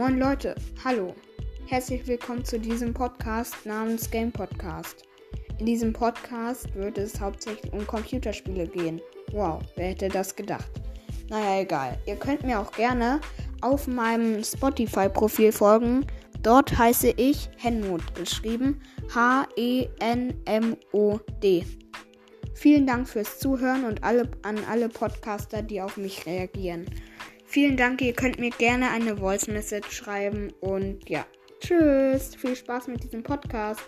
Moin Leute, hallo. Herzlich willkommen zu diesem Podcast namens Game Podcast. In diesem Podcast wird es hauptsächlich um Computerspiele gehen. Wow, wer hätte das gedacht? Naja, egal. Ihr könnt mir auch gerne auf meinem Spotify-Profil folgen. Dort heiße ich Henmut, geschrieben H-E-N-M-O-D. Vielen Dank fürs Zuhören und alle, an alle Podcaster, die auf mich reagieren. Vielen Dank, ihr könnt mir gerne eine Voice Message schreiben und ja, tschüss, viel Spaß mit diesem Podcast.